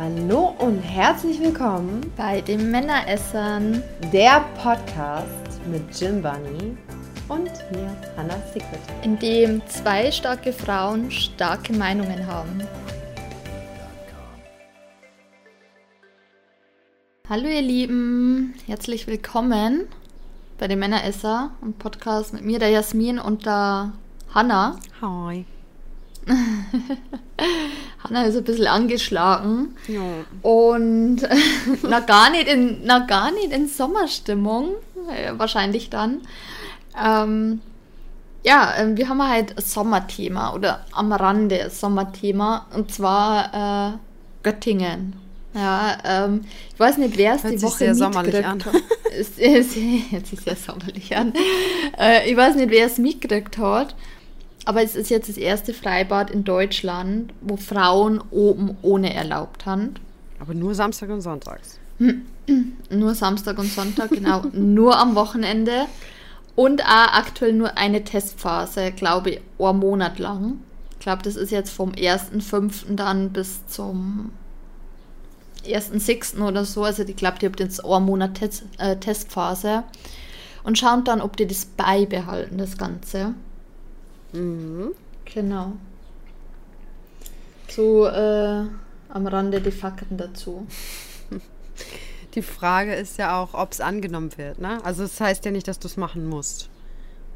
Hallo und herzlich willkommen bei den Männeressern, der Podcast mit Jim Bunny und mir, Hannah Secret. in dem zwei starke Frauen starke Meinungen haben. Hallo ihr Lieben, herzlich willkommen bei den Männeresser, einem Podcast mit mir, der Jasmin und der Hanna. Hi. Hanna ist ein bisschen angeschlagen Ja. und na gar nicht in, na gar nicht in Sommerstimmung, äh, wahrscheinlich dann. Ähm, ja, ähm, wir haben halt Sommerthema oder am Rande Sommerthema und zwar äh, Göttingen. Ja, ähm, ich weiß nicht, wer es die Woche sehr sommerlich mitgekriegt an. hat. Hört sich sehr sommerlich an. Äh, ich weiß nicht, wer es mitgekriegt hat, aber es ist jetzt das erste Freibad in Deutschland, wo Frauen oben ohne erlaubt haben. Aber nur Samstag und Sonntags. Nur Samstag und Sonntag, genau. nur am Wochenende. Und auch aktuell nur eine Testphase, glaube ich, einen Monat lang. Ich glaube, das ist jetzt vom 1.5. dann bis zum 1.6. oder so. Also ich glaube, die habt jetzt einen Monat Test, äh, Testphase. Und schauen dann, ob die das beibehalten, das Ganze. Mhm. Genau. So äh, am Rande die Fakten dazu. Die Frage ist ja auch, ob es angenommen wird, ne? Also das heißt ja nicht, dass du es machen musst.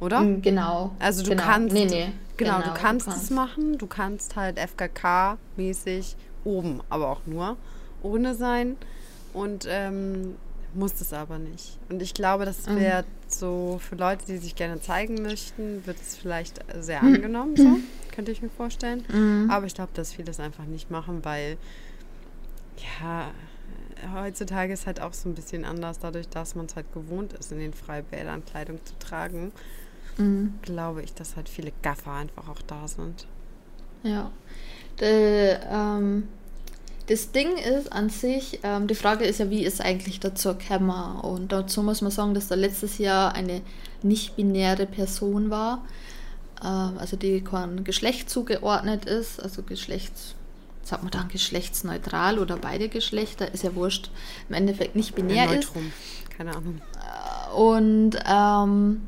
Oder? Mm, Genau. Also du genau. kannst, Nee, nee. genau, du kannst es machen, du kannst halt FKK-mäßig oben, aber auch nur ohne sein und ähm, musst es aber nicht. Und ich glaube, das Mhm. So für Leute, die sich gerne zeigen möchten, wird es vielleicht sehr angenommen, so könnte ich mir vorstellen. Mhm. Aber ich glaube, dass viele das einfach nicht machen, weil ja, heutzutage ist halt auch so ein bisschen anders, dadurch, dass man es halt gewohnt ist, in den Freibädern Kleidung zu tragen Mhm. glaube ich, dass halt viele Gaffer einfach auch da sind. Ja. De, ähm, das Ding ist an sich, ähm, die Frage ist ja, wie ist eigentlich dazu gekommen? Und dazu muss man sagen, dass da letztes Jahr eine nicht-binäre Person war, ähm, also die kein Geschlecht zugeordnet ist, also Geschlechts, sagt man dann geschlechtsneutral oder beide Geschlechter, ist ja wurscht, im Endeffekt nicht binär Äh, ist. Neutrum. Keine Ahnung. Und ähm,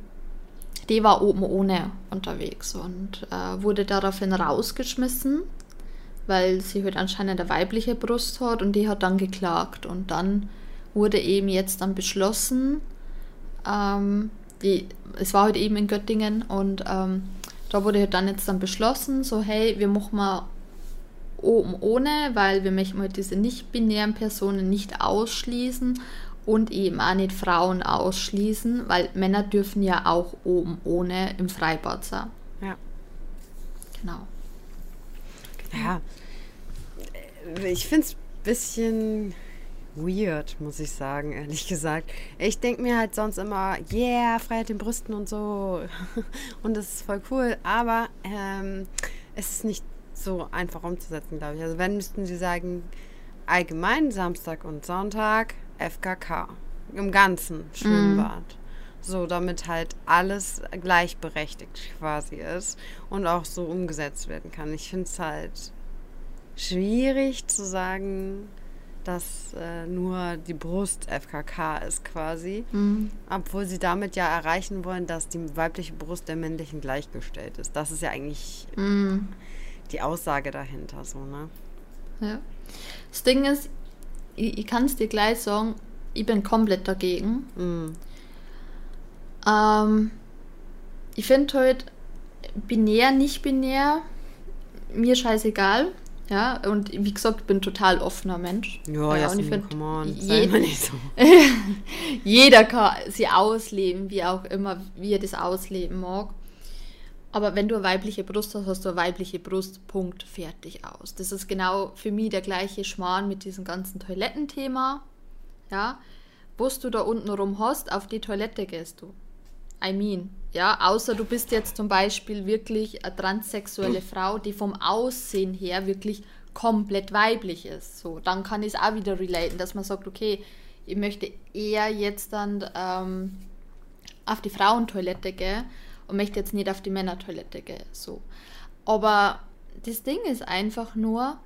die war oben ohne unterwegs und äh, wurde daraufhin rausgeschmissen, weil sie halt anscheinend eine weibliche Brust hat und die hat dann geklagt. Und dann wurde eben jetzt dann beschlossen, ähm, die, es war halt eben in Göttingen und ähm, da wurde halt dann jetzt dann beschlossen, so hey, wir machen mal oben ohne, weil wir möchten halt diese nicht-binären Personen nicht ausschließen und eben auch nicht Frauen ausschließen, weil Männer dürfen ja auch oben ohne im Freibad sein. Ja. Genau. Ja. Äh, Ich finde es ein bisschen weird, muss ich sagen, ehrlich gesagt. Ich denke mir halt sonst immer, yeah, Freiheit den Brüsten und so. Und das ist voll cool. Aber ähm, es ist nicht so einfach umzusetzen, glaube ich. Also wenn müssten sie sagen, allgemein Samstag und Sonntag FKK. Im ganzen Schwimmbad. So, damit halt alles gleichberechtigt quasi ist und auch so umgesetzt werden kann. Ich finde es halt schwierig zu sagen, dass äh, nur die Brust FKK ist quasi, Mhm. obwohl sie damit ja erreichen wollen, dass die weibliche Brust der männlichen gleichgestellt ist. Das ist ja eigentlich Mhm. die Aussage dahinter, so, ne? Ja. Das Ding ist, ich, ich kann es dir gleich sagen, ich bin komplett dagegen. Mm. Ähm, ich finde halt binär, nicht binär, mir scheißegal. Ja, und wie gesagt, ich bin total offener Mensch. Ja, ja und ich finde, come on, sei je, mal nicht so. jeder kann sie ausleben, wie auch immer, wie er das ausleben mag. Aber wenn du eine weibliche Brust hast, hast du eine weibliche Brust, Punkt, fertig aus. Das ist genau für mich der gleiche Schmarrn mit diesem ganzen Toilettenthema. Ja, was du da unten rum hast, auf die Toilette gehst du. I mean, ja, außer du bist jetzt zum Beispiel wirklich eine transsexuelle Frau, die vom Aussehen her wirklich komplett weiblich ist. So, dann kann ich es auch wieder relaten, dass man sagt, okay, ich möchte eher jetzt dann ähm, auf die Frauentoilette gehen und möchte jetzt nicht auf die Männertoilette gehen. So. Aber das Ding ist einfach nur,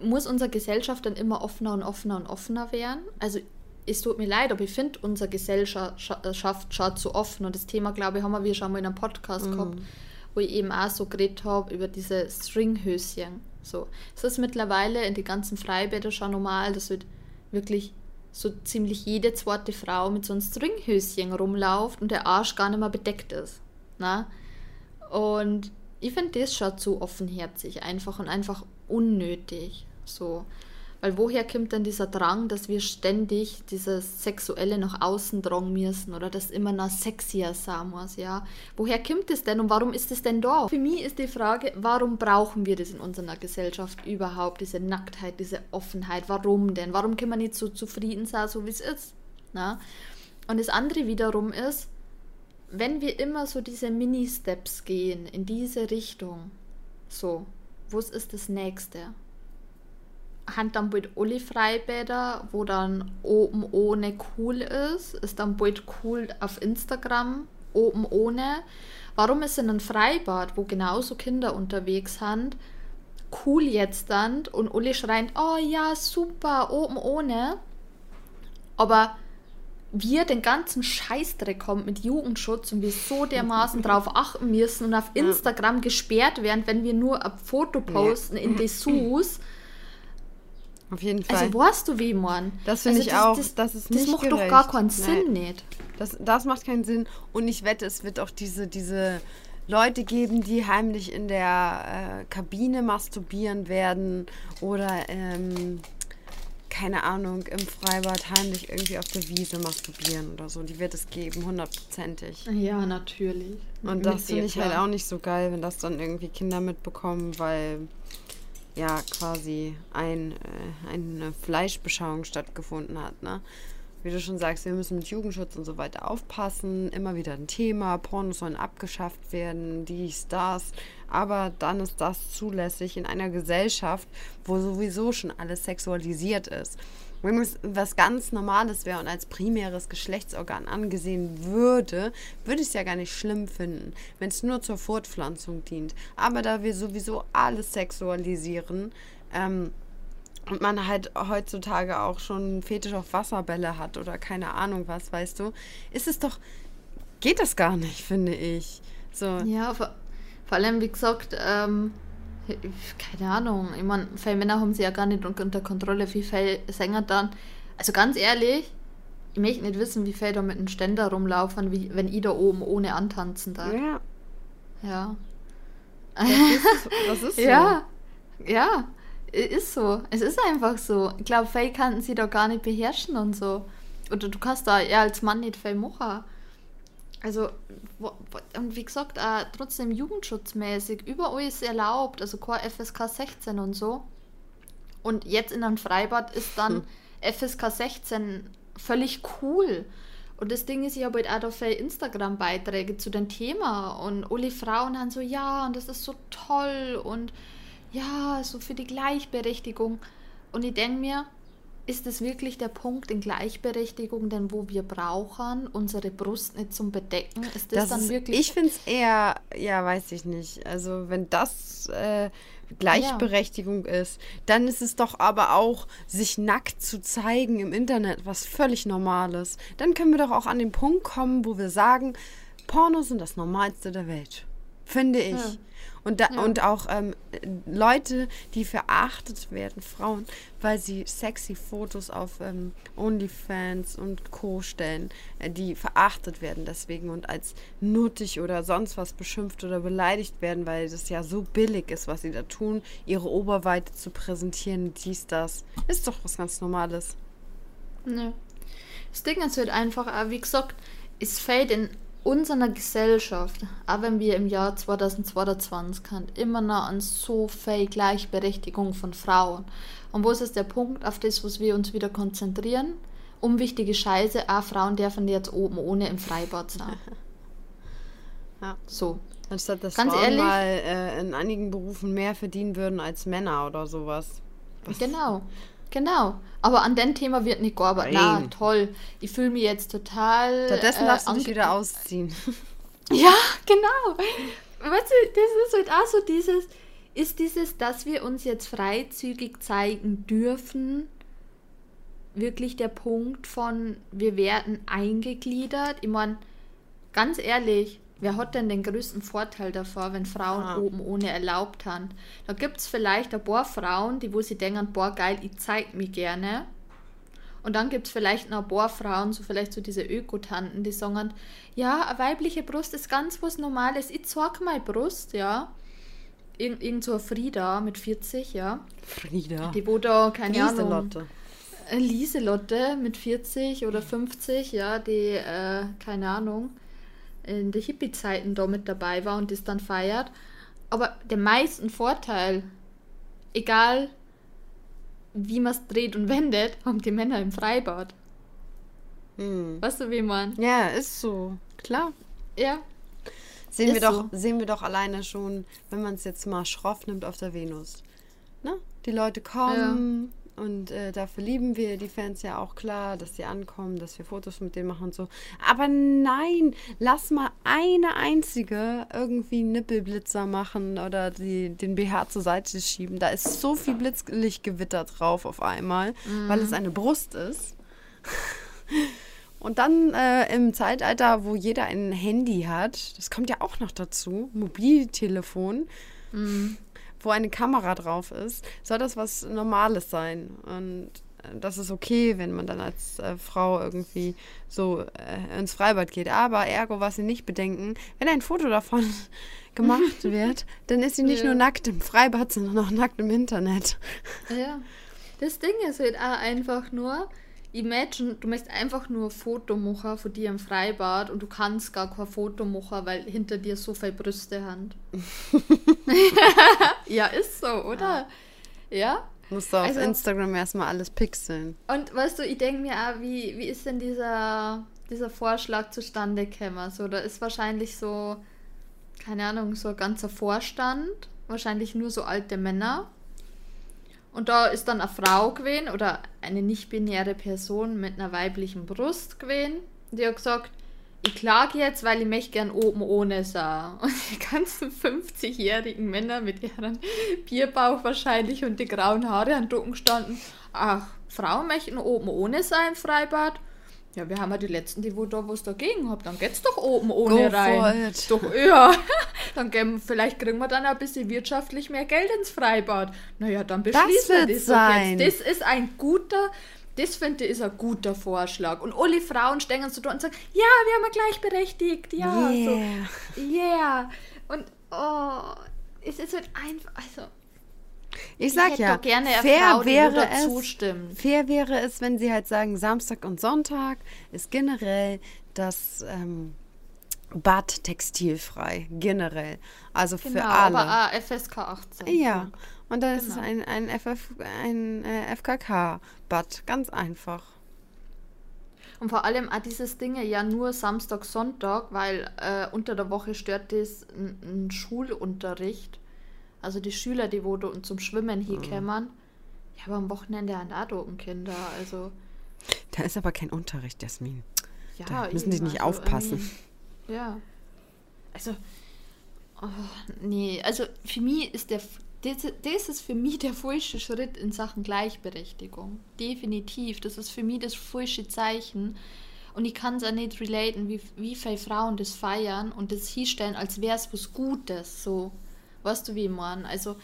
muss unsere Gesellschaft dann immer offener und offener und offener werden? Also es tut mir leid, aber ich finde, unsere Gesellschaft schaut zu offen. Und das Thema, glaube ich, haben wir schon mal in einem Podcast mm. gehabt, wo ich eben auch so geredet habe über diese Stringhöschen. So. Es ist mittlerweile in den ganzen Freibädern schon normal, dass wird wirklich so ziemlich jede zweite Frau mit so einem Stringhöschen rumläuft und der Arsch gar nicht mehr bedeckt ist. Na? Und ich finde das schon zu offenherzig einfach und einfach unnötig. So. Weil woher kommt denn dieser Drang, dass wir ständig dieses Sexuelle nach außen drang müssen oder das immer noch sexier sein muss, ja? Woher kommt es denn und warum ist es denn da? Für mich ist die Frage, warum brauchen wir das in unserer Gesellschaft überhaupt, diese Nacktheit, diese Offenheit? Warum denn? Warum kann man nicht so zufrieden sein, so wie es ist? Na? Und das andere wiederum ist, wenn wir immer so diese Mini-Steps gehen in diese Richtung, so, was ist das nächste? Haben dann bald alle Freibäder, wo dann oben ohne cool ist, ist dann bald cool auf Instagram, oben ohne. Warum ist in einem Freibad, wo genauso Kinder unterwegs sind, cool jetzt dann und alle schreien, oh ja, super, oben ohne. Aber wir den ganzen Scheißdreck kommt mit Jugendschutz und wir so dermaßen drauf achten müssen und auf Instagram gesperrt werden, wenn wir nur ein Foto posten in Dessous auf jeden Fall. Also, weißt du, wie man? Das finde also, ich auch. Das, das, ist nicht Das macht gerecht. doch gar keinen Sinn nicht. Das, das macht keinen Sinn. Und ich wette, es wird auch diese, diese Leute geben, die heimlich in der äh, Kabine masturbieren werden oder, ähm, keine Ahnung, im Freibad heimlich irgendwie auf der Wiese masturbieren oder so. Die wird es geben, hundertprozentig. Ja, natürlich. Und das finde ich halt auch nicht so geil, wenn das dann irgendwie Kinder mitbekommen, weil ja quasi ein, äh, eine Fleischbeschauung stattgefunden hat. Ne? Wie du schon sagst, wir müssen mit Jugendschutz und so weiter aufpassen. Immer wieder ein Thema. Pornos sollen abgeschafft werden, dies, das. Aber dann ist das zulässig in einer Gesellschaft, wo sowieso schon alles sexualisiert ist. Wenn es was ganz Normales wäre und als primäres Geschlechtsorgan angesehen würde, würde ich es ja gar nicht schlimm finden, wenn es nur zur Fortpflanzung dient. Aber da wir sowieso alles sexualisieren, ähm, und man halt heutzutage auch schon einen Fetisch auf Wasserbälle hat oder keine Ahnung was, weißt du, ist es doch, geht das gar nicht, finde ich. So. Ja, vor, vor allem, wie gesagt, ähm, keine Ahnung, ich meine, viele Männer haben sie ja gar nicht unter Kontrolle, wie viele Sänger dann, also ganz ehrlich, ich möchte nicht wissen, wie viele da mit einem Ständer rumlaufen, wie, wenn ich da oben ohne antanzen darf. Ja. Ja. Das ist, das ist so. Ja, ja, ist so. Es ist einfach so. Ich glaube, viele kannten sie da gar nicht beherrschen und so. Oder du kannst da ja als Mann nicht viel machen. Also, und wie gesagt, auch trotzdem jugendschutzmäßig, überall ist erlaubt, also kein FSK 16 und so. Und jetzt in einem Freibad ist dann hm. FSK 16 völlig cool. Und das Ding ist, ich habe halt auch viele Instagram-Beiträge zu dem Thema und alle Frauen haben so, ja, und das ist so toll und ja, so für die Gleichberechtigung. Und ich denke mir, ist es wirklich der Punkt in Gleichberechtigung, denn wo wir brauchen, unsere Brust nicht zum Bedecken? Ist das, das dann ist, wirklich. Ich finde es eher, ja, weiß ich nicht. Also, wenn das äh, Gleichberechtigung ja. ist, dann ist es doch aber auch, sich nackt zu zeigen im Internet, was völlig Normales. Dann können wir doch auch an den Punkt kommen, wo wir sagen, Pornos sind das Normalste der Welt. Finde ich. Ja. Und, da, ja. und auch ähm, Leute, die verachtet werden, Frauen, weil sie sexy Fotos auf ähm, OnlyFans und Co. stellen, äh, die verachtet werden deswegen und als nuttig oder sonst was beschimpft oder beleidigt werden, weil das ja so billig ist, was sie da tun, ihre Oberweite zu präsentieren, dies, das. Ist doch was ganz Normales. Ne. Das Ding ist halt einfach, äh, wie gesagt, es fällt in unserer Gesellschaft, auch wenn wir im Jahr 2022 sind, immer noch an so viel Gleichberechtigung von Frauen. Und wo ist der Punkt, auf das, was wir uns wieder konzentrieren? Unwichtige Scheiße, auch Frauen dürfen jetzt oben ohne im Freibad sein. ja. So. Anstatt dass Ganz Frauen ehrlich, mal äh, in einigen Berufen mehr verdienen würden als Männer oder sowas. Was? Genau. Genau. Aber an dem Thema wird nicht gearbeitet. Na, toll. Ich fühle mich jetzt total. Stattdessen äh, darfst du dich wieder ausziehen. ja, genau. Weißt du, das ist halt auch so dieses. ist dieses, dass wir uns jetzt freizügig zeigen dürfen, wirklich der Punkt von, wir werden eingegliedert? Ich meine, ganz ehrlich, wer hat denn den größten Vorteil davor, wenn Frauen ah. oben ohne erlaubt haben? Da gibt es vielleicht ein paar Frauen, die wo sie denken, boah geil, ich zeig mich gerne. Und dann gibt es vielleicht noch ein paar Frauen, so vielleicht so diese Ökotanten, die sagen, ja, eine weibliche Brust ist ganz was Normales. Ich zeig meine Brust, ja. Irgend, irgend so eine Frieda mit 40, ja. Frieda. Die wo da, keine Lieselotte. Ahnung. Äh, Lieselotte mit 40 oder 50, ja, die, äh, keine Ahnung, in der Hippie-Zeiten da mit dabei war und das dann feiert. Aber den meisten Vorteil, egal wie man es dreht und wendet, haben die Männer im Freibad. Hm. Weißt du, wie man? Ja, ist so. Klar. Ja. Sehen ist wir, doch, so. sehen wir doch alleine schon, wenn man es jetzt mal schroff nimmt auf der Venus. Ne? Die Leute kommen, ja. Und äh, dafür lieben wir die Fans ja auch klar, dass sie ankommen, dass wir Fotos mit denen machen und so. Aber nein, lass mal eine einzige irgendwie Nippelblitzer machen oder die, den BH zur Seite schieben. Da ist so viel Blitzlichtgewitter drauf auf einmal, mhm. weil es eine Brust ist. Und dann äh, im Zeitalter, wo jeder ein Handy hat, das kommt ja auch noch dazu, Mobiltelefon. Mhm wo eine Kamera drauf ist, soll das was Normales sein. Und äh, das ist okay, wenn man dann als äh, Frau irgendwie so äh, ins Freibad geht. Aber ergo, was sie nicht bedenken, wenn ein Foto davon gemacht wird, dann ist sie nicht ja. nur nackt im Freibad, sondern auch nackt im Internet. Ja. Das Ding ist halt auch einfach nur, imagine, du möchtest einfach nur ein Foto machen von dir im Freibad und du kannst gar kein Foto machen, weil hinter dir so viele Brüste haben. ja, ist so, oder? Ja? ja? Musst du auf also, Instagram erstmal alles pixeln. Und weißt du, ich denke mir auch, wie, wie ist denn dieser, dieser Vorschlag zustande gekommen? So, da ist wahrscheinlich so, keine Ahnung, so ein ganzer Vorstand, wahrscheinlich nur so alte Männer und da ist dann eine Frau gewesen oder eine nicht-binäre Person mit einer weiblichen Brust gewesen. Die hat gesagt, ich klage jetzt, weil ich mich gern oben ohne sah. Und die ganzen 50-jährigen Männer mit ihren Bierbauch wahrscheinlich und die grauen Haare an Ducken standen. Ach, Frauen möchten oben ohne sein im Freibad. Ja, wir haben ja die letzten, die wo da was dagegen haben. Dann geht's doch oben ohne Go rein. Doch, ja. Dann geben, vielleicht kriegen wir dann ein bisschen wirtschaftlich mehr Geld ins Freibad. Naja, dann beschließen wir das sein. jetzt. Das ist ein guter, das finde ich ist ein guter Vorschlag. Und alle Frauen stehen so da und sagen, ja, wir haben gleichberechtigt. Ja, yeah. so. Yeah. Und, oh, es ist halt einfach, also ich sag ich ja, gerne fair Frau, wäre es, zustimmt. fair wäre es, wenn sie halt sagen, Samstag und Sonntag ist generell das ähm, Bad textilfrei, generell. Also genau, für alle. Aber FSK 18. Ja, und dann genau. ist es genau. ein, ein, FF, ein äh, FKK-Bad, ganz einfach. Und vor allem auch dieses Ding ja nur Samstag, Sonntag, weil äh, unter der Woche stört das ein Schulunterricht. Also die Schüler, die wo zum Schwimmen hier mhm. kämen, ja, aber am Wochenende an Kinder, also. Da ist aber kein Unterricht, Jasmin. Ja, da müssen die nicht also aufpassen. Ja. Also, oh, nee, also für mich ist der, das, das ist für mich der falsche Schritt in Sachen Gleichberechtigung. Definitiv. Das ist für mich das falsche Zeichen. Und ich kann es auch nicht relaten, wie, wie viele Frauen das feiern und das hinstellen, als wäre es was Gutes. So. Weißt du, wie ich meine? Also,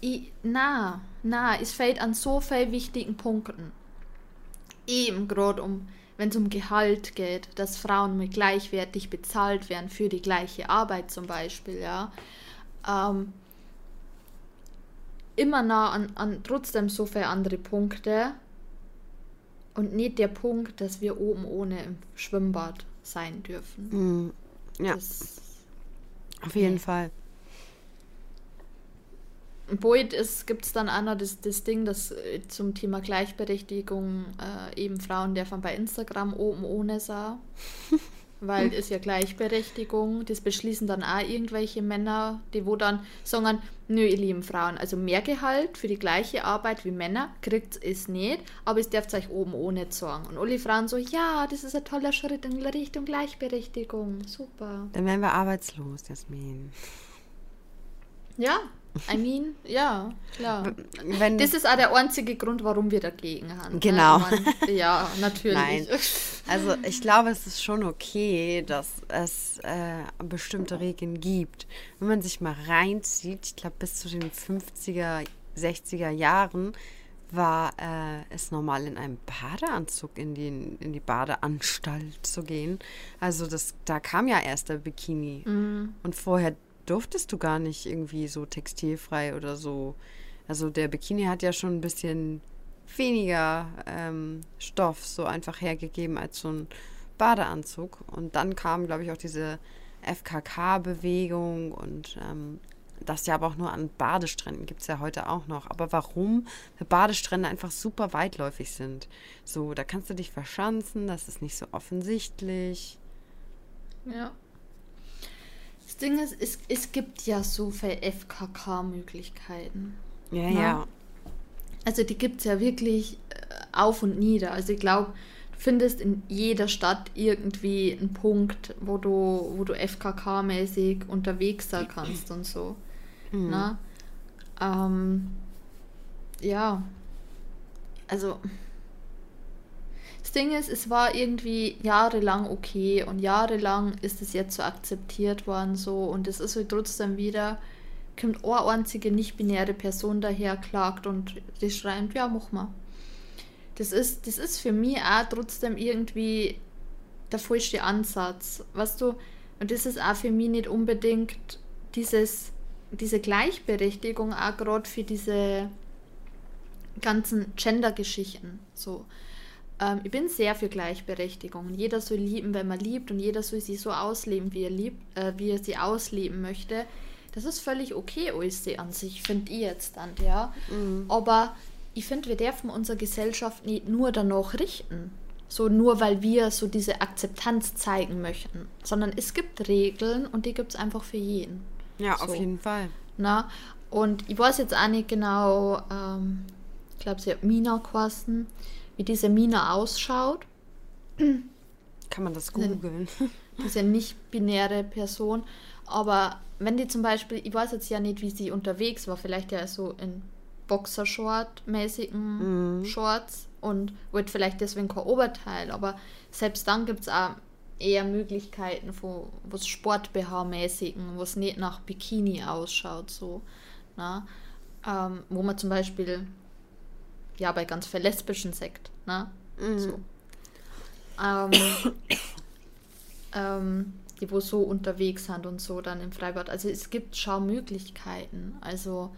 ich, na, na, es fällt an so vielen wichtigen Punkten. Eben gerade um, wenn es um Gehalt geht, dass Frauen mit gleichwertig bezahlt werden für die gleiche Arbeit zum Beispiel, ja. Ähm, immer nah an, an trotzdem so viele andere Punkte und nicht der Punkt, dass wir oben ohne im Schwimmbad sein dürfen. Mm, ja. Das, Auf jeden nee. Fall. Boyd gibt es dann auch noch das, das Ding, das äh, zum Thema Gleichberechtigung äh, eben Frauen dürfen bei Instagram oben ohne sah. Weil ist ja Gleichberechtigung. Das beschließen dann auch irgendwelche Männer, die wo dann sagen, nö, ihr lieben Frauen, also mehr Gehalt für die gleiche Arbeit wie Männer kriegt es nicht, aber es darf euch oben ohne sagen. Und alle Frauen so, ja, das ist ein toller Schritt in Richtung Gleichberechtigung. Super. Dann wären wir arbeitslos, Jasmin. Ja, I mean, ja, klar. Wenn, das ist auch der einzige Grund, warum wir dagegen haben. Ne? Genau. Ne? Man, ja, natürlich. Nein. Also ich glaube, es ist schon okay, dass es äh, bestimmte Regeln gibt. Wenn man sich mal reinzieht, ich glaube bis zu den 50er, 60er Jahren war äh, es normal, in einem Badeanzug in die, in die Badeanstalt zu gehen. Also das, da kam ja erst der Bikini. Mhm. Und vorher durftest du gar nicht irgendwie so textilfrei oder so. Also der Bikini hat ja schon ein bisschen weniger ähm, Stoff so einfach hergegeben als so ein Badeanzug. Und dann kam, glaube ich, auch diese FKK-Bewegung und ähm, das ja aber auch nur an Badestränden gibt es ja heute auch noch. Aber warum? Badestrände einfach super weitläufig sind. So, da kannst du dich verschanzen, das ist nicht so offensichtlich. Ja. Das Ding ist, es, es gibt ja so viele FKK-Möglichkeiten. Ja, ne? ja. Also die gibt es ja wirklich äh, auf und nieder. Also ich glaube, du findest in jeder Stadt irgendwie einen Punkt, wo du, wo du FKK-mäßig unterwegs sein kannst und so. Mhm. Ne? Ähm, ja. Also. Das Ding ist, es war irgendwie jahrelang okay und jahrelang ist es jetzt so akzeptiert worden so und es ist halt trotzdem wieder, kommt eine einzige nicht-binäre Person daher, klagt und die schreibt, ja, mach mal. Das ist, das ist für mich auch trotzdem irgendwie der falsche Ansatz, weißt du, und das ist auch für mich nicht unbedingt dieses diese Gleichberechtigung auch gerade für diese ganzen Gender-Geschichten. So. Ähm, ich bin sehr für Gleichberechtigung. Jeder soll lieben, wenn man liebt und jeder soll sie so ausleben, wie er liebt, äh, wie er sie ausleben möchte. Das ist völlig okay, alles an sich, finde ich jetzt dann, ja. Mhm. Aber ich finde, wir dürfen unsere Gesellschaft nicht nur danach richten. So nur weil wir so diese Akzeptanz zeigen möchten. Sondern es gibt Regeln und die gibt es einfach für jeden. Ja, so. auf jeden Fall. Na? Und ich weiß jetzt auch nicht genau, ähm, ich glaube, sie hat Mina kosten, wie diese Mina ausschaut. Kann man das googeln? Diese nicht-binäre Person. Aber wenn die zum Beispiel, ich weiß jetzt ja nicht, wie sie unterwegs war, vielleicht ja so in Boxershort-mäßigen mhm. Shorts und wird vielleicht deswegen kein Oberteil, aber selbst dann gibt es auch eher Möglichkeiten, wo es Sport-BH-mäßigen, wo es nicht nach Bikini ausschaut, so. Na? Ähm, wo man zum Beispiel, ja, bei ganz viel lesbischen Sekt, ne? Mhm. So. Ähm, ähm, die wo so unterwegs sind und so dann im Freibad. Also es gibt Schaumöglichkeiten, also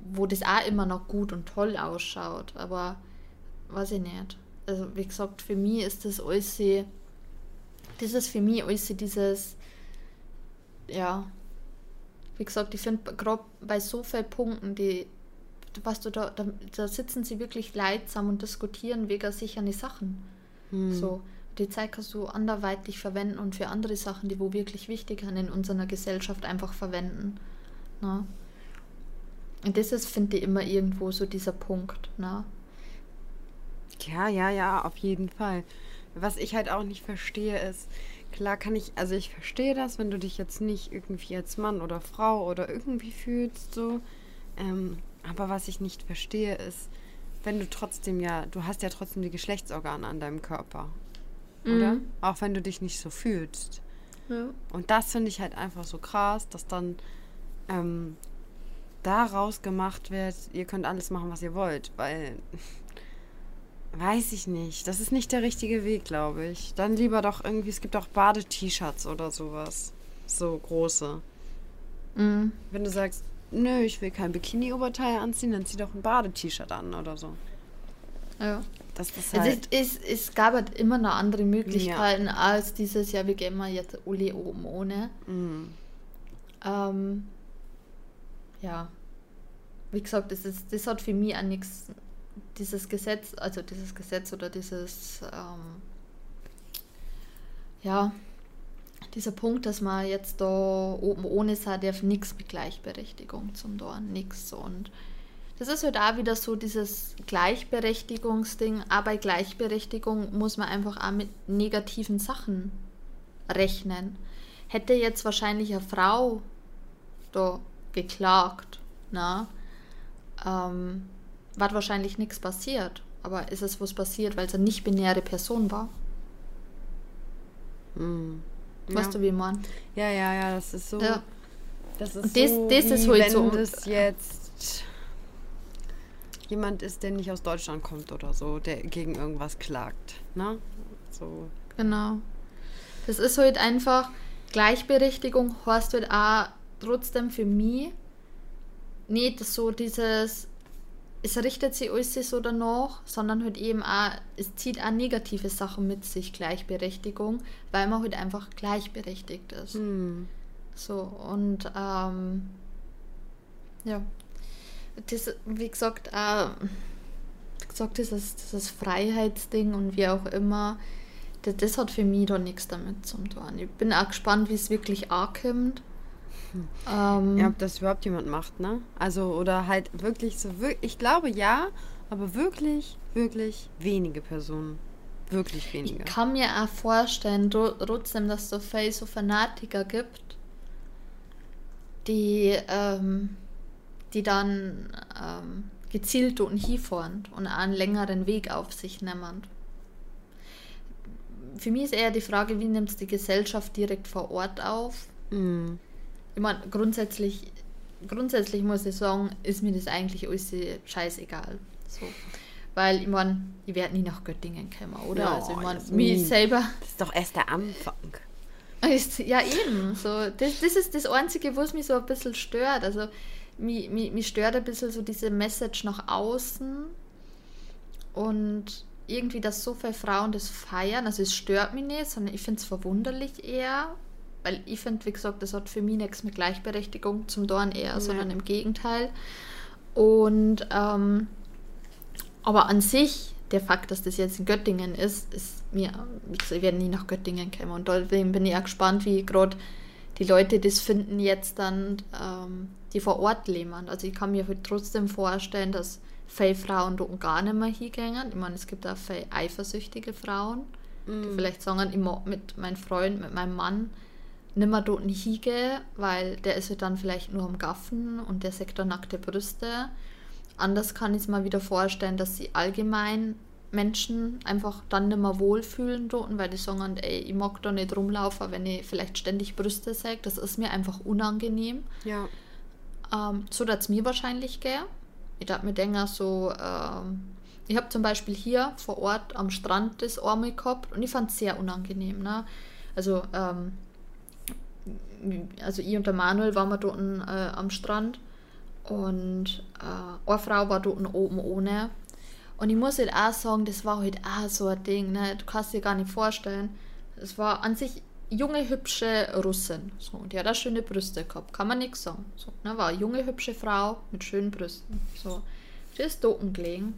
wo das auch immer noch gut und toll ausschaut, aber weiß ich nicht. Also wie gesagt, für mich ist das alles das ist für mich alles dieses, ja, wie gesagt, ich finde gerade bei so vielen Punkten, die, weißt du, da, da, da, sitzen sie wirklich leidsam und diskutieren wegen sich an die Sachen. Hm. So, die Zeit kannst du anderweitig verwenden und für andere Sachen, die wo wirklich wichtig sind in unserer Gesellschaft, einfach verwenden. Na? Ne? Und das ist, finde ich, immer irgendwo so dieser Punkt. Na? Ne? Ja, ja, ja, auf jeden Fall. Was ich halt auch nicht verstehe, ist, klar kann ich, also ich verstehe das, wenn du dich jetzt nicht irgendwie als Mann oder Frau oder irgendwie fühlst, so. Ähm, aber was ich nicht verstehe, ist, wenn du trotzdem ja, du hast ja trotzdem die Geschlechtsorgane an deinem Körper. Oder? Mhm. Auch wenn du dich nicht so fühlst. Ja. Und das finde ich halt einfach so krass, dass dann ähm, daraus gemacht wird, ihr könnt alles machen, was ihr wollt, weil Weiß ich nicht. Das ist nicht der richtige Weg, glaube ich. Dann lieber doch irgendwie, es gibt auch Bade-T-Shirts oder sowas. So große. Mhm. Wenn du sagst, nö, ich will kein Bikini-Oberteil anziehen, dann zieh doch ein Bade-T-Shirt an oder so. Ja. Das ist halt es, ist, es, gab halt immer noch andere Möglichkeiten ja. als dieses Jahr, wir gehen mal jetzt Uli oben ohne. Mhm. Ähm, ja. Wie gesagt, das, ist, das hat für mich auch nichts dieses Gesetz, also dieses Gesetz oder dieses, ähm, ja, dieser Punkt, dass man jetzt da oben ohne sein darf, nichts mit Gleichberechtigung zum Dorn, nichts. Und das ist halt auch wieder so dieses Gleichberechtigungsding, aber bei Gleichberechtigung muss man einfach auch mit negativen Sachen rechnen. Hätte jetzt wahrscheinlich eine Frau da geklagt, na, ähm, war wahrscheinlich nichts passiert. Aber ist es was passiert, weil es eine nicht-binäre Person war? Mhm. Weißt ja. du, wie man? Ja, ja, ja, das ist so. Ja. Das ist Und das- so, das ist wie halt wenn so- das jetzt jemand ist, der nicht aus Deutschland kommt oder so, der gegen irgendwas klagt. Ne? So. Genau. Das ist halt einfach, Gleichberechtigung heißt halt auch trotzdem für mich nicht so dieses, es richtet sich alles so danach, sondern halt eben auch, es zieht auch negative Sachen mit sich, Gleichberechtigung, weil man halt einfach gleichberechtigt ist. Hm. So, und ähm, ja, das, wie gesagt, äh, wie gesagt, dieses, dieses Freiheitsding und wie auch immer, das, das hat für mich da nichts damit zu tun. Ich bin auch gespannt, wie es wirklich ankommt. Ähm, Ja, ob das überhaupt jemand macht, ne? Also, oder halt wirklich so, ich glaube ja, aber wirklich, wirklich wenige Personen. Wirklich wenige. Ich kann mir auch vorstellen, tro- trotzdem, dass es so viele so Fanatiker gibt, die, ähm, die dann ähm, gezielt und hinfahren und einen längeren Weg auf sich nehmen. Für mich ist eher die Frage, wie nimmt es die Gesellschaft direkt vor Ort auf? Hm. Ich meine, grundsätzlich, grundsätzlich muss ich sagen, ist mir das eigentlich alles scheißegal. So. Weil ich meine, ich werde nie nach Göttingen kommen, oder? Ja, also ich meine, das mich selber Das ist doch erst der Anfang. ist, ja, eben. So, das, das ist das Einzige, was mich so ein bisschen stört. Also, mich, mich, mich stört ein bisschen so diese Message nach außen. Und irgendwie, dass so viele Frauen das feiern. Also, es stört mich nicht, sondern ich finde es verwunderlich eher. Weil ich finde, wie gesagt, das hat für mich nichts mit Gleichberechtigung zum Dorn eher, sondern im Gegenteil. Und, ähm, aber an sich, der Fakt, dass das jetzt in Göttingen ist, ist mir, ich werde nie nach Göttingen kommen. Und deswegen bin ich auch gespannt, wie gerade die Leute das finden jetzt dann, ähm, die vor Ort leben. Also ich kann mir halt trotzdem vorstellen, dass viele Frauen da gar nicht mehr hingehen. Ich meine, es gibt auch viele eifersüchtige Frauen, die vielleicht sagen, ich mag mit meinem Freund, mit meinem Mann nicht mehr dort nicht hingehen, weil der ist halt dann vielleicht nur am Gaffen und der sagt dann nackte Brüste. Anders kann ich es mal wieder vorstellen, dass sie allgemein Menschen einfach dann nicht mehr wohlfühlen dort, weil die sagen, ey, ich mag da nicht rumlaufen, wenn ich vielleicht ständig Brüste sage. Das ist mir einfach unangenehm. Ja. Ähm, so dass es mir wahrscheinlich gehen. Ich darf mir denken, so, ähm, ich habe zum Beispiel hier vor Ort am Strand das einmal gehabt und ich fand es sehr unangenehm. Ne? Also, ähm, also ich und der Manuel waren wir dort äh, am Strand und äh, eine Frau war dort oben ohne. Und ich muss halt auch sagen, das war halt auch so ein Ding, ne? du kannst dir gar nicht vorstellen. Es war an sich junge, hübsche Russin. So, und die hat auch schöne Brüste gehabt, kann man nichts sagen. So, ne? War eine junge, hübsche Frau mit schönen Brüsten. So, die ist dort gelegen.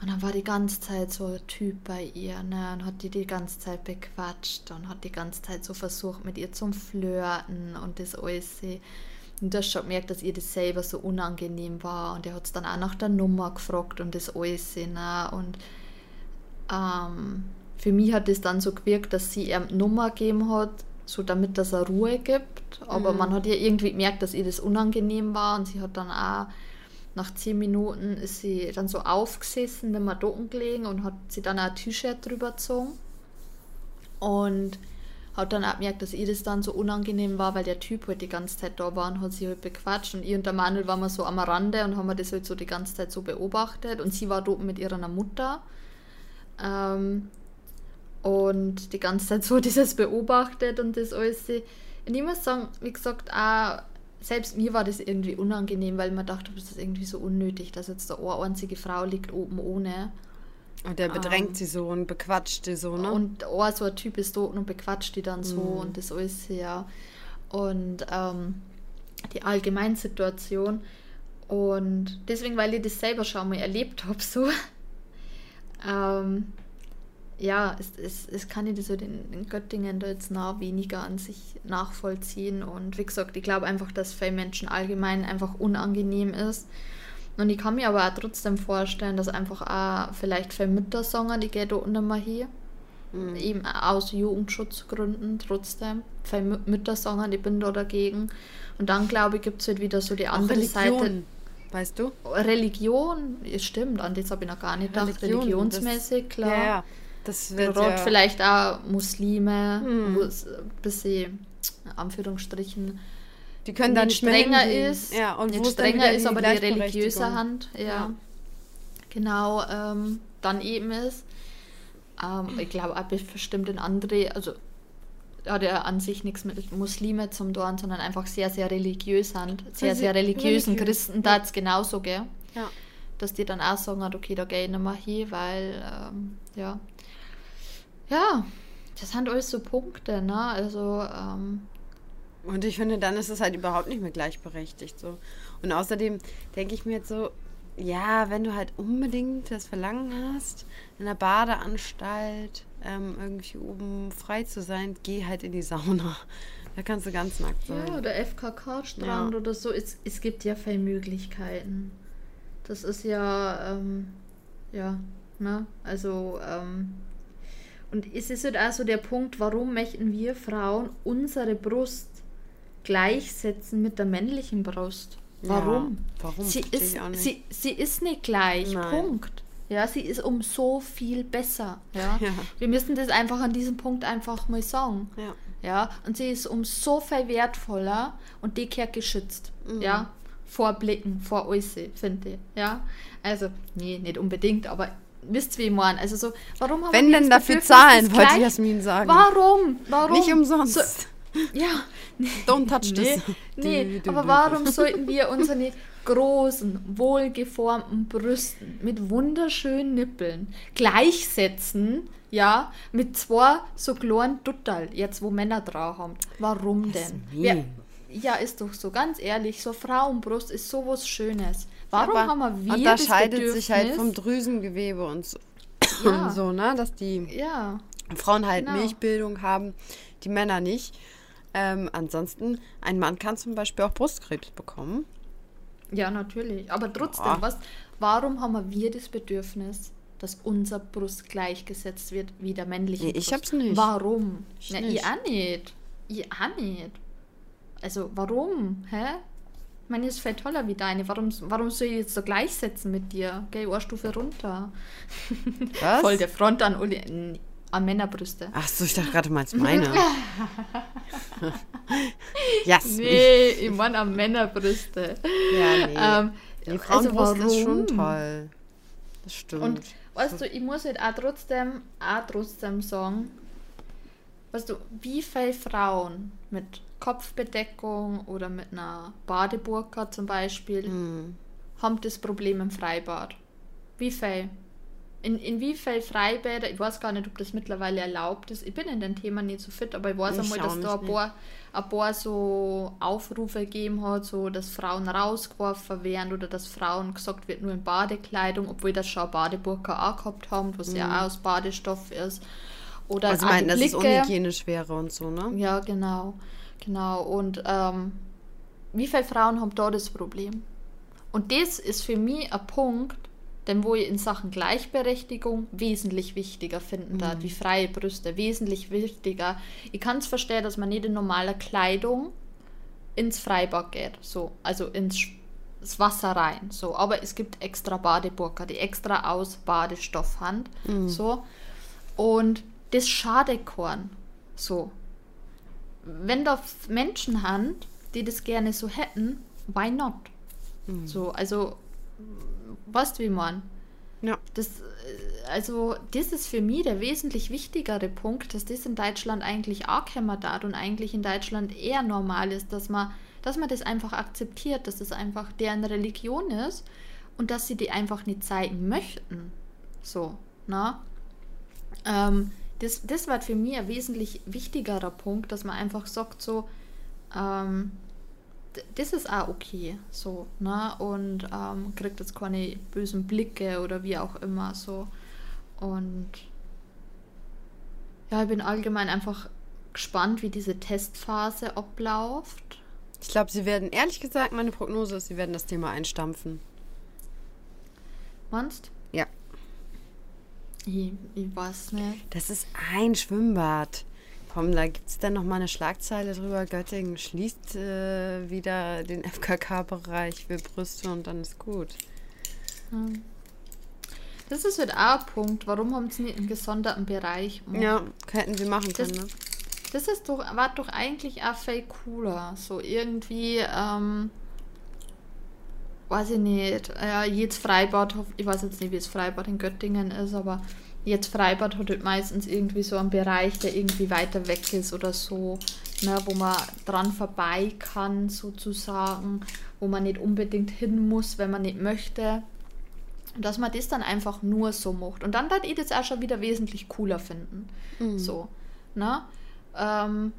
Und dann war die ganze Zeit so ein Typ bei ihr, ne? Und hat die die ganze Zeit bequatscht und hat die ganze Zeit so versucht, mit ihr zum Flirten und das alles. Und du hast schon gemerkt, dass ihr das selber so unangenehm war. Und er hat es dann auch nach der Nummer gefragt und das alles. Ne? Und ähm, für mich hat es dann so gewirkt, dass sie ihm die Nummer gegeben hat, so damit dass er Ruhe gibt. Aber man hat ja irgendwie gemerkt, dass ihr das unangenehm war. Und sie hat dann auch nach zehn Minuten ist sie dann so aufgesessen, nicht mehr da gelegen und hat sie dann ein T-Shirt drüber gezogen. Und hat dann auch gemerkt, dass ihr das dann so unangenehm war, weil der Typ halt die ganze Zeit da war und hat sie halt bequatscht. Und ich und der Manuel waren wir so am Rande und haben das halt so die ganze Zeit so beobachtet. Und sie war oben mit ihrer Mutter. Ähm, und die ganze Zeit so dieses beobachtet und das alles. Und ich muss sagen, wie gesagt, auch selbst mir war das irgendwie unangenehm, weil man dachte, das ist irgendwie so unnötig, dass jetzt eine einzige Frau liegt oben ohne. Und der bedrängt sie so und bequatscht sie so, ne? Und oh, so ein Typ ist dort und bequatscht die dann so Mhm. und das alles, ja. Und ähm, die Allgemeinsituation. Und deswegen, weil ich das selber schon mal erlebt habe, so, ähm, ja, es, es, es kann ich halt in, in Göttingen da jetzt nah weniger an sich nachvollziehen. Und wie gesagt, ich glaube einfach, dass für Menschen allgemein einfach unangenehm ist. Und ich kann mir aber auch trotzdem vorstellen, dass einfach auch vielleicht für Mütter sagen, die gehen da unten mal hier. Mhm. Eben aus Jugendschutzgründen trotzdem. Weil Mütter sagen, ich bin da dagegen. Und dann, glaube ich, gibt es halt wieder so die andere Religion, Seite. Weißt du? Religion, stimmt, an das habe ich noch gar nicht gedacht. Religion, Religionsmäßig, das, klar. Ja, ja. Das wird ja. vielleicht auch Muslime, hm. wo es ein bisschen, Anführungsstrichen, die können dann strenger ist, ja, und nicht strenger ist, aber die religiöse Hand, ja, ja. genau, ähm, dann eben ist. Ähm, ich glaube, auch bestimmt in andere, also hat er an sich nichts mit Muslime zum Dorn, sondern einfach sehr, sehr religiös sind. Sehr, sehr religiösen religiös. Christen, da es genauso, gell? Ja. Dass die dann auch sagen, okay, da gehe ich nicht mehr hin, weil, ähm, ja. Ja, das sind alles so Punkte, ne? Also, ähm, und ich finde, dann ist es halt überhaupt nicht mehr gleichberechtigt. So. Und außerdem denke ich mir jetzt so, ja, wenn du halt unbedingt das Verlangen hast, in der Badeanstalt ähm, irgendwie oben frei zu sein, geh halt in die Sauna. Da kannst du ganz nackt sein. Ja, oder FKK-Strand ja. oder so. Es, es gibt ja viele Möglichkeiten. Das ist ja, ähm, ja, ne? Also, ähm, und es ist halt auch so der Punkt, warum möchten wir Frauen unsere Brust gleichsetzen mit der männlichen Brust? Warum? Ja, warum? Sie ist, sie, sie ist nicht gleich. Nein. Punkt. Ja, sie ist um so viel besser. Ja? ja? Wir müssen das einfach an diesem Punkt einfach mal sagen. Ja. Ja, und sie ist um so viel wertvoller und die kehrt geschützt. Mhm. Ja, vor Blicken, vor Äußere, finde ich. Ja, also, nee, nicht unbedingt, aber wisst wie ich meine. Also so, warum haben Wenn denn dafür zahlen, wollte Jasmin sagen. Warum? Warum? Nicht umsonst. So, ja. Don't touch this. Nee, nee aber warum sollten wir unsere großen, wohlgeformten Brüsten mit wunderschönen Nippeln gleichsetzen, ja, mit zwei so kleinen Duttal, jetzt wo Männer drauf haben? Warum denn? Wer, ja, ist doch so, ganz ehrlich, so Frauenbrust ist sowas Schönes. Warum aber haben wir unterscheidet sich halt vom Drüsengewebe und so, ja. und so ne, dass die ja. Frauen halt genau. Milchbildung haben, die Männer nicht. Ähm, ansonsten, ein Mann kann zum Beispiel auch Brustkrebs bekommen. Ja, natürlich. Aber trotzdem, ja. was, warum haben wir das Bedürfnis, dass unser Brust gleichgesetzt wird wie der männliche nee, Ich hab's nicht. Warum? Ich, Na, nicht. ich auch nicht. Ich auch nicht. Also, warum? Hä? Meine ist viel toller wie deine. Warum, warum soll ich jetzt so gleichsetzen mit dir? Geh eine Stufe runter. Was? Voll der Front an Uli. An Männerbrüste. Ach so, ich dachte gerade mal, meine. yes. Nee, ich meine an Männerbrüste. Ja, nee. Ähm, die Frauenbrust also ist schon toll. Das stimmt. Und weißt du, ich muss halt auch trotzdem, auch trotzdem sagen, weißt du, wie viele Frauen mit Kopfbedeckung oder mit einer Badeburka zum Beispiel mm. haben das Problem im Freibad? Wie viele? In, in wie viel Freibäder, ich weiß gar nicht, ob das mittlerweile erlaubt ist. Ich bin in dem Thema nicht so fit, aber ich weiß ich einmal, dass da ein paar, ein paar so Aufrufe gegeben hat, so dass Frauen rausgeworfen werden oder dass Frauen gesagt wird, nur in Badekleidung, obwohl das schon Badeburka auch gehabt haben, was mhm. ja auch aus Badestoff ist. Oder also meinen, dass es unhygienisch wäre und so, ne? Ja, genau. Genau. Und ähm, wie viele Frauen haben da das Problem? Und das ist für mich ein Punkt, denn wo ich in Sachen Gleichberechtigung wesentlich wichtiger finden mhm. da, wie freie Brüste, wesentlich wichtiger. Ich kann es verstehen, dass man nicht in normaler Kleidung ins Freibad geht, so, also ins das Wasser rein, so. Aber es gibt extra Badeburger, die extra aus Badestoff haben, mhm. so. Und das Schadekorn, so. Wenn da Menschen haben, die das gerne so hätten, why not? Mhm. So, also weißt du, wie man? Ja. Das, äh, also, das ist für mich der wesentlich wichtigere Punkt, dass das in Deutschland eigentlich auch hat und eigentlich in Deutschland eher normal ist, dass man, dass man das einfach akzeptiert, dass das einfach deren Religion ist und dass sie die einfach nicht zeigen möchten. So, na? Ähm, das, das war für mich ein wesentlich wichtigerer Punkt, dass man einfach sagt, so, ähm, das ist auch okay, so, ne? Und ähm, kriegt jetzt keine bösen Blicke oder wie auch immer, so. Und ja, ich bin allgemein einfach gespannt, wie diese Testphase abläuft. Ich glaube, sie werden, ehrlich gesagt, meine Prognose ist, sie werden das Thema einstampfen. Meinst? Ja. Ich, ich weiß nicht. Das ist ein Schwimmbad. Komm, da gibt es dann noch mal eine Schlagzeile drüber. Göttingen schließt äh, wieder den FKK-Bereich für Brüste und dann ist gut. Hm. Das ist halt auch ein Punkt. Warum haben sie nicht einen gesonderten Bereich? gemacht? Ja, hätten sie machen Das- können, ne? Das ist doch, war doch eigentlich auch viel cooler. So irgendwie, ähm, weiß ich nicht, äh, jedes Freibad, ich weiß jetzt nicht, wie das Freibad in Göttingen ist, aber jedes Freibad hat halt meistens irgendwie so einen Bereich, der irgendwie weiter weg ist oder so, ne, wo man dran vorbei kann, sozusagen, wo man nicht unbedingt hin muss, wenn man nicht möchte. Und dass man das dann einfach nur so macht. Und dann würde ich das auch schon wieder wesentlich cooler finden. So, ne? Ähm,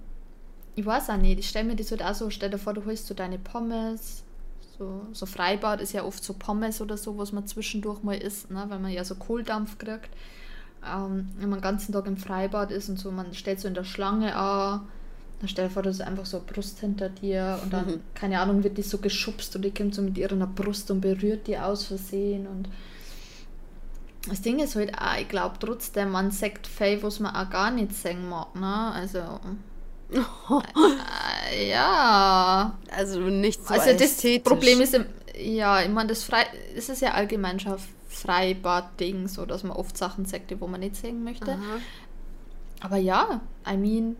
ich weiß auch nicht, ich stelle mir das halt auch so, stell dir vor, du holst so deine Pommes, so, so Freibad ist ja oft so Pommes oder so, was man zwischendurch mal isst, ne? weil man ja so Kohldampf kriegt. Ähm, wenn man den ganzen Tag im Freibad ist und so, man stellt so in der Schlange an, dann stell dir vor, da ist einfach so eine Brust hinter dir und dann, Mhm. keine Ahnung, wird die so geschubst und die kommt so mit ihrer Brust und berührt die aus Versehen und das Ding ist halt auch, ich glaube trotzdem, man sagt viel, was man auch gar nicht sehen mag, ne? Also, äh, ja. Also nicht so also das. Problem ist, ja, ich meine, das, Frei, das ist ja allgemein schon Freibad-Ding, so dass man oft Sachen sagt, die wo man nicht sehen möchte. Aha. Aber ja, I mean,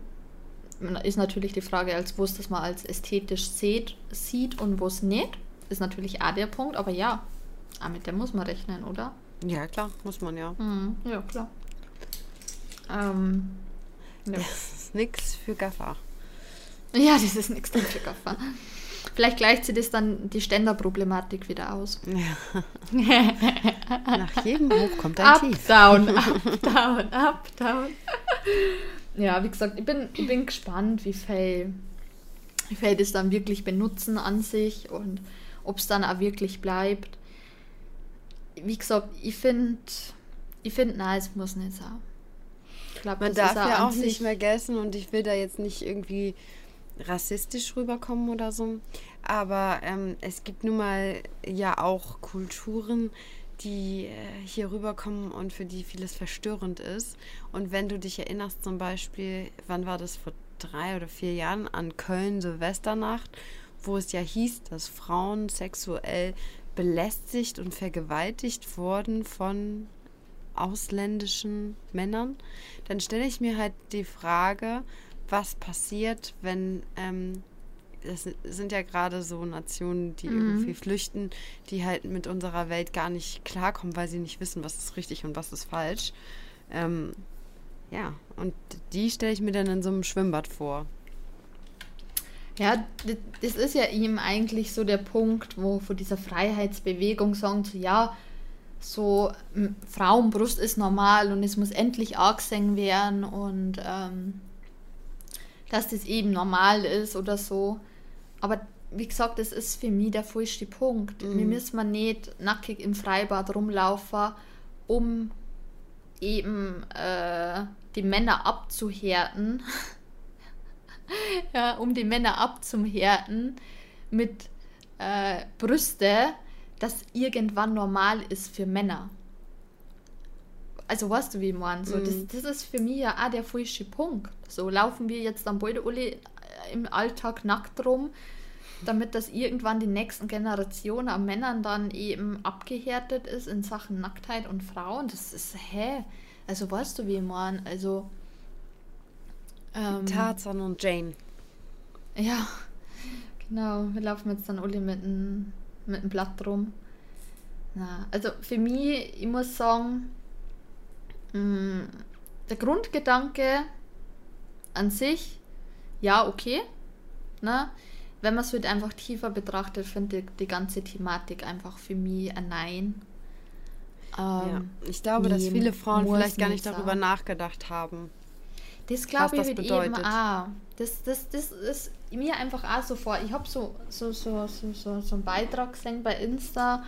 ist natürlich die Frage, als was das man als ästhetisch sieht, sieht und was nicht. Ist natürlich auch der Punkt, aber ja, auch mit dem muss man rechnen, oder? Ja, klar, muss man ja. Mhm, ja, klar. Ähm, ja. Ist nix für Gaffer. ja, das ist nichts für Gaffer. Vielleicht gleicht sie das dann die Ständerproblematik wieder aus. Ja. Nach jedem Hoch kommt ein Up, Tief. down, up, down, up, down. Ja, wie gesagt, ich bin, ich bin gespannt, wie viel, wie viel das dann wirklich benutzen an sich und ob es dann auch wirklich bleibt. Wie gesagt, ich finde, ich finde, nein, es muss nicht sein. Glaube, Man darf ja auch nicht mehr vergessen und ich will da jetzt nicht irgendwie rassistisch rüberkommen oder so. Aber ähm, es gibt nun mal ja auch Kulturen, die äh, hier rüberkommen und für die vieles verstörend ist. Und wenn du dich erinnerst, zum Beispiel, wann war das vor drei oder vier Jahren an Köln Silvesternacht, wo es ja hieß, dass Frauen sexuell belästigt und vergewaltigt wurden von ausländischen Männern, dann stelle ich mir halt die Frage, was passiert, wenn ähm, das sind ja gerade so Nationen, die Mhm. irgendwie flüchten, die halt mit unserer Welt gar nicht klarkommen, weil sie nicht wissen, was ist richtig und was ist falsch. Ähm, ja, und die stelle ich mir dann in so einem Schwimmbad vor. Ja, das ist ja ihm eigentlich so der Punkt, wo von dieser Freiheitsbewegung sagen, so ja, so Frauenbrust ist normal und es muss endlich angesehen werden und ähm, dass das eben normal ist oder so. Aber wie gesagt, das ist für mich der falsche Punkt. Wir müssen man nicht nackig im Freibad rumlaufen, um eben äh, die Männer abzuhärten. ja, um die Männer abzuhärten mit äh, Brüste, das irgendwann normal ist für Männer. Also weißt du, wie meine? So, das, das ist für mich ja auch der falsche Punkt. So laufen wir jetzt dann beide alle äh, im Alltag nackt rum, damit das irgendwann die nächsten Generationen an Männern dann eben abgehärtet ist in Sachen Nacktheit und Frauen. Das ist, hä? Also weißt du, wie meine? Also ähm, Tarzan und Jane. ja, genau. Wir laufen jetzt dann alle mit einem mit einem Blatt rum. Na, also für mich, ich muss sagen, mh, der Grundgedanke an sich, ja, okay. Ne? Wenn man es halt einfach tiefer betrachtet, finde ich die ganze Thematik einfach für mich ein Nein. Ja. Ähm, Ich glaube, dass viele Frauen vielleicht gar nicht nicht darüber nachgedacht haben. Das glaube ich das wird eben bedeutet. auch. Das, das, das ist mir einfach auch so vor. Ich habe so, so, so, so, so, so einen Beitrag gesehen bei Insta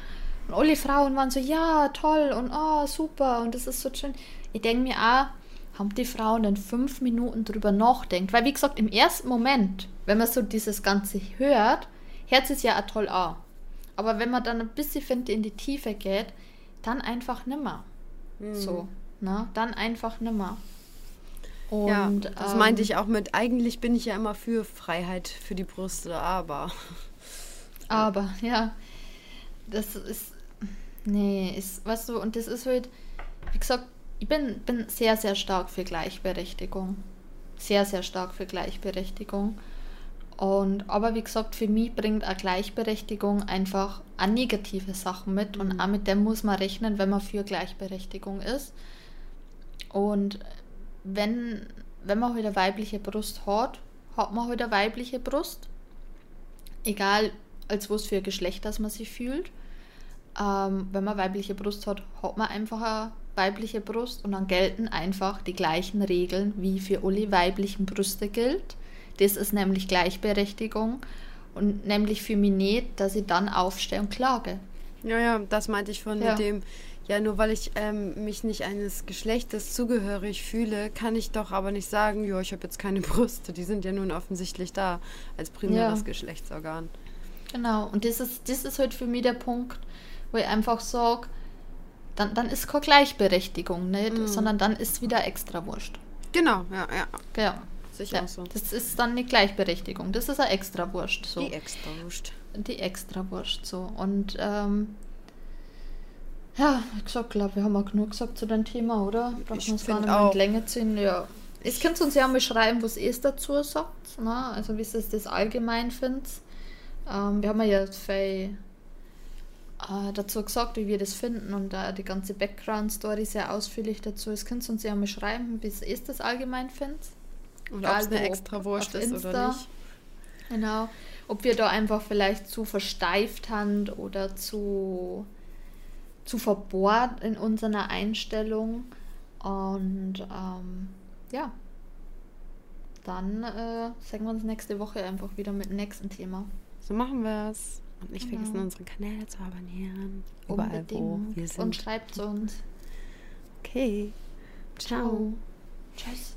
und alle Frauen waren so, ja, toll und oh, super und das ist so schön. Ich denke mir auch, haben die Frauen in fünf Minuten drüber nachdenkt. Weil wie gesagt, im ersten Moment, wenn man so dieses Ganze hört, hört es ja auch toll an. Aber wenn man dann ein bisschen finde, in die Tiefe geht, dann einfach nimmer. So. Na, dann einfach nimmer. Und, ja, das ähm, meinte ich auch mit, eigentlich bin ich ja immer für Freiheit für die Brüste, aber. Aber, ja. Das ist. Nee, ist, weißt du, und das ist halt, wie gesagt, ich bin, bin sehr, sehr stark für Gleichberechtigung. Sehr, sehr stark für Gleichberechtigung. Und, aber wie gesagt, für mich bringt eine Gleichberechtigung einfach auch negative Sachen mit. Und Mhm. auch mit dem muss man rechnen, wenn man für Gleichberechtigung ist. Und wenn, wenn man halt eine weibliche Brust hat, hat man halt eine weibliche Brust. Egal, als was für ein Geschlecht das man sich fühlt. Ähm, wenn man weibliche Brust hat, hat man einfach eine weibliche Brust und dann gelten einfach die gleichen Regeln, wie für alle weiblichen Brüste gilt. Das ist nämlich Gleichberechtigung und nämlich für mich nicht, dass ich dann aufstehe und klage. Ja, ja, das meinte ich von Ja. mit dem, ja, nur weil ich ähm, mich nicht eines Geschlechtes zugehörig fühle, kann ich doch aber nicht sagen, ja, ich habe jetzt keine Brüste. Die sind ja nun offensichtlich da als primäres Ja. Geschlechtsorgan. Genau, und das ist, das ist halt für mich der Punkt, wo ich einfach sage, dann, dann ist keine Gleichberechtigung, nicht? Mhm. sondern dann ist wieder extra Wurscht. Genau, ja, ja. Ja. Sicher Ja, so. das ist dann nicht Gleichberechtigung, das ist ein extra Wurscht. So. Die extra Wurst. die extra Wurst so. Und ähm, ja, wie gesagt, glaube wir haben auch genug gesagt zu dem Thema, oder? Brauchen Ich wir uns gar nicht mehr in Länge ziehen. Ja. Jetzt könnt ihr uns ja mal schreiben, was ihr es dazu sagt. Ne? Also wie ihr es das allgemein findet. Ähm, wir haben ja viel äh, dazu gesagt, wie wir das finden und äh, die ganze Background-Story sehr ausführlich dazu. Jetzt könnt ihr uns ja mal schreiben, wie ihr es das allgemein findet. Und ob es eine extra Wurst ist Insta. oder nicht. Genau. Ob wir da einfach vielleicht zu versteift haben oder zu, zu verbohrt in unserer Einstellung. Und ähm, ja, dann äh, sehen wir uns nächste Woche einfach wieder mit dem nächsten Thema. So machen wir es. Und nicht Genau. vergessen, unsere Kanäle zu abonnieren. Überall, wo wir Und schreibt uns. Okay. Ciao. Tschüss.